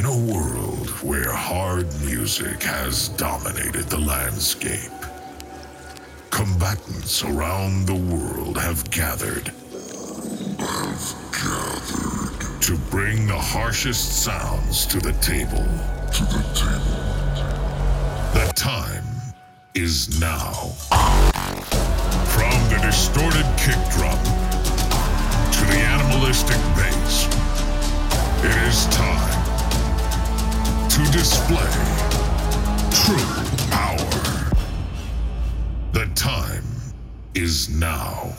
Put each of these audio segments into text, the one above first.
In a world where hard music has dominated the landscape, combatants around the world have gathered. Have gathered. To bring the harshest sounds to the table. To the table. The time is now. From the distorted kick drum to the animalistic bass, it is time to display true power. The time is now.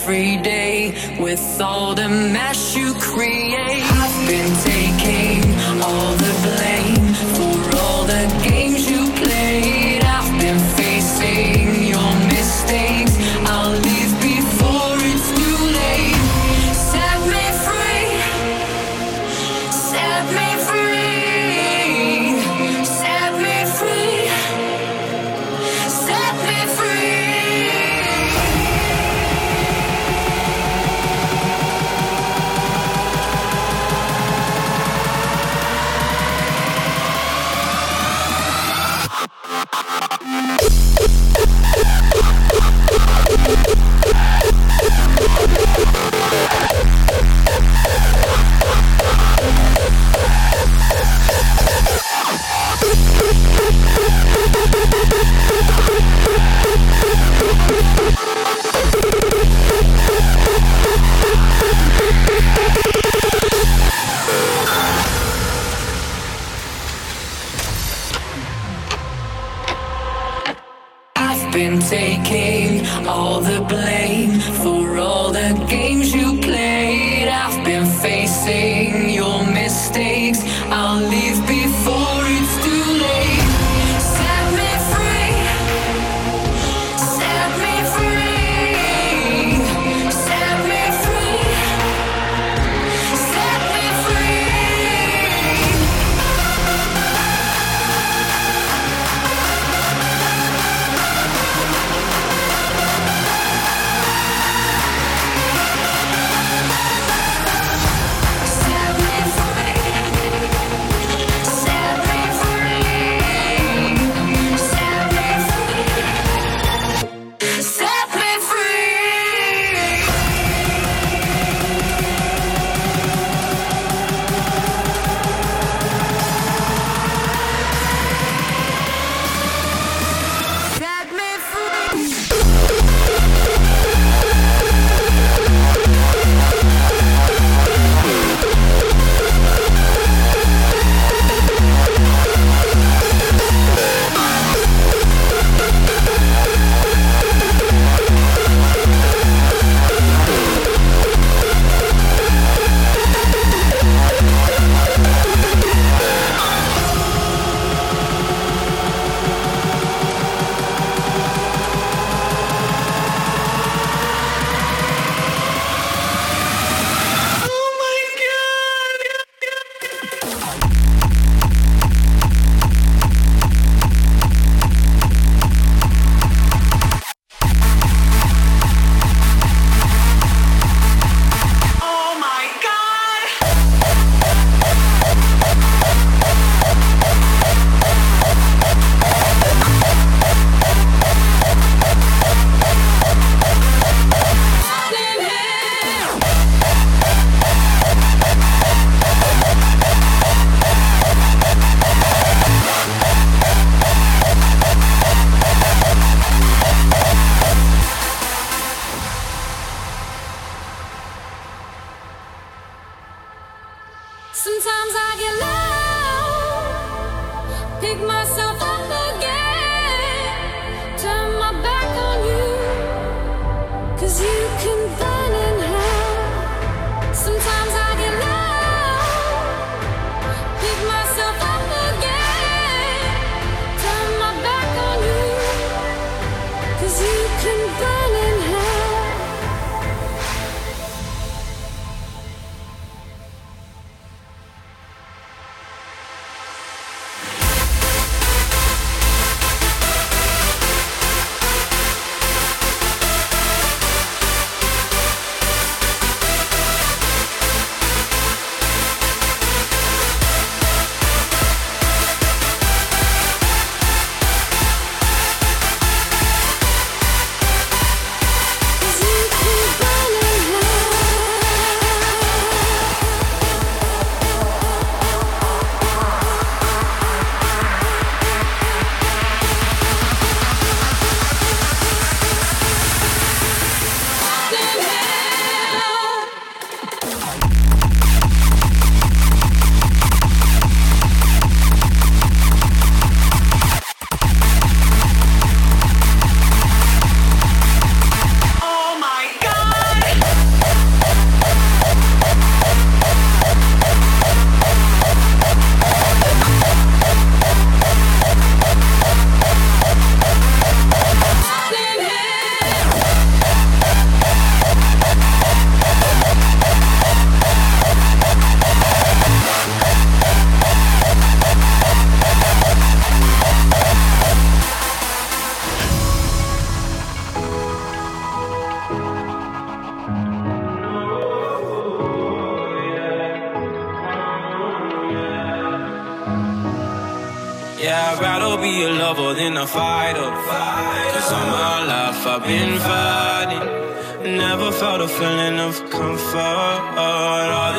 every day with all the mess you create. I've been taking all the blame for all the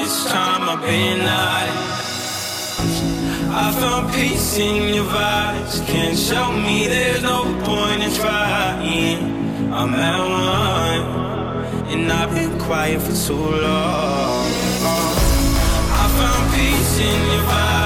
this time I've been hiding. I found peace in your vibes. Can't show me there's no point in trying. I'm at one, and I've been quiet for too long. I found peace in your vibes.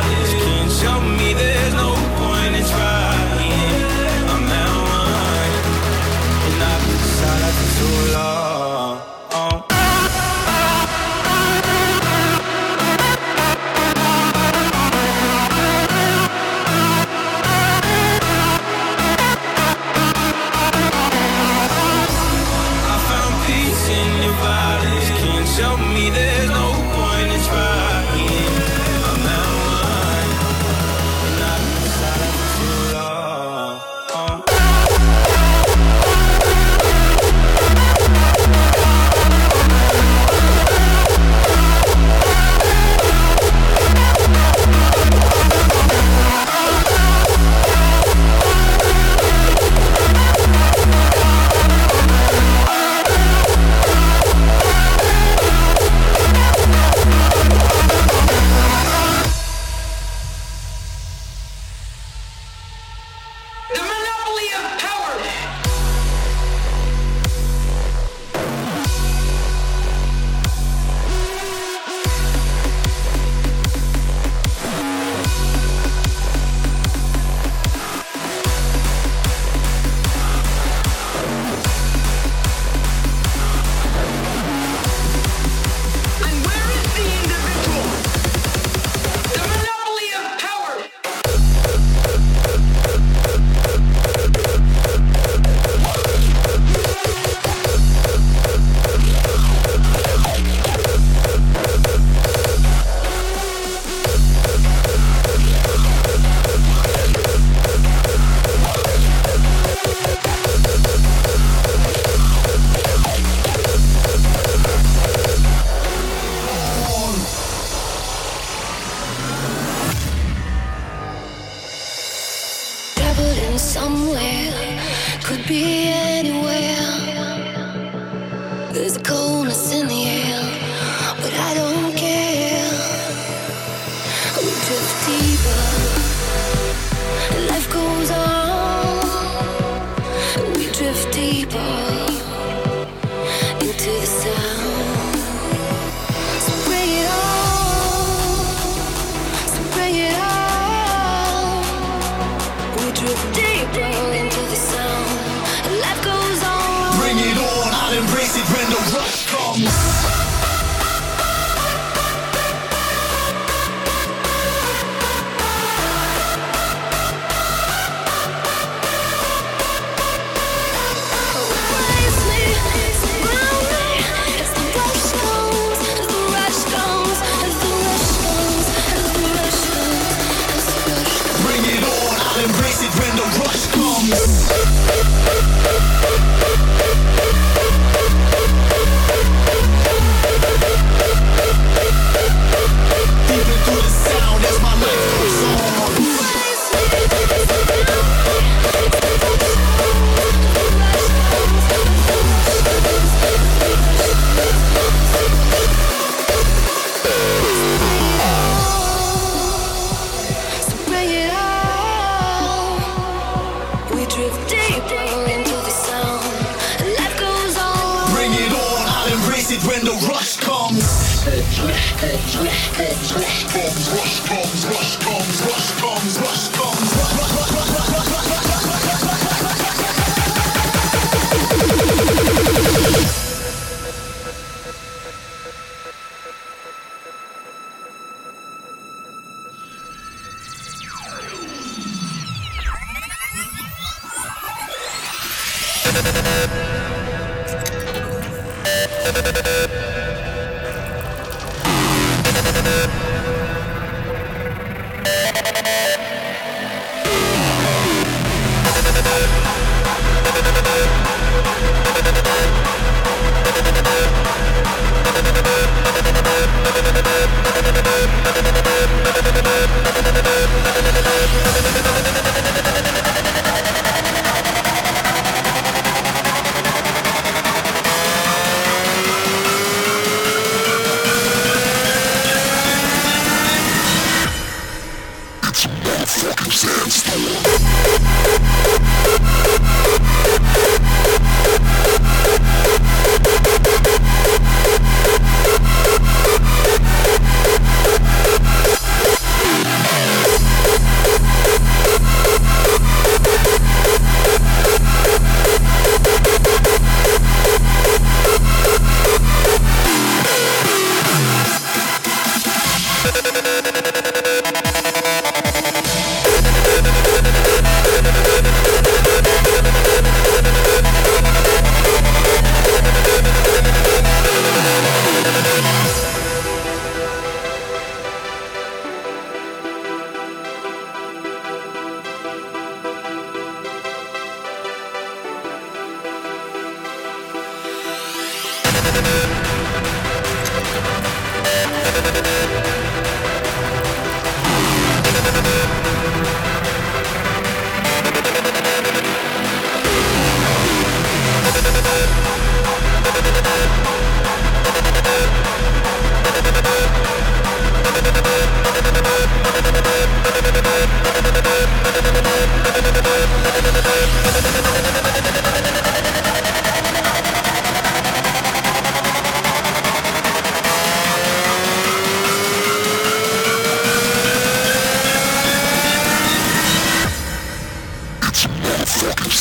Rush comes, rush comes, rush comes, rush comes.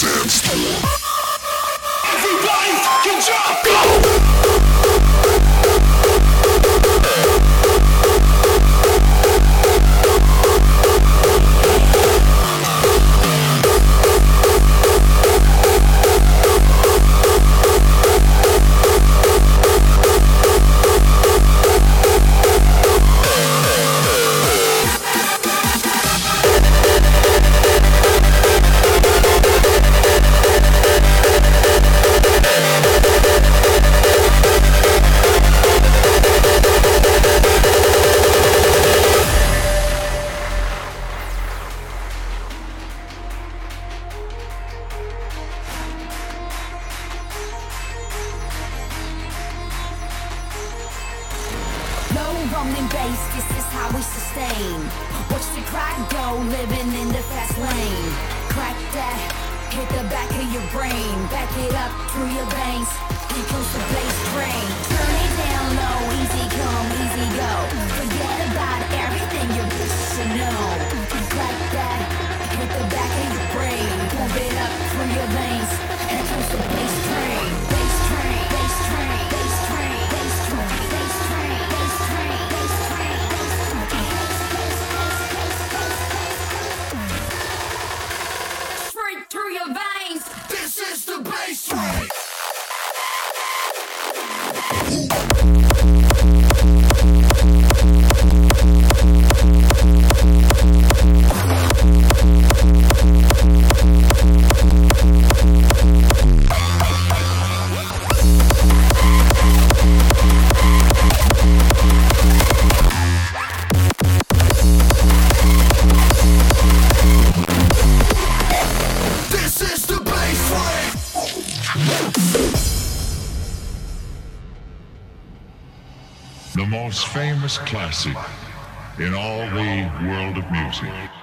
Sandstorm. Ninja, go! for your veins. And close the the most famous classic in all the world of music.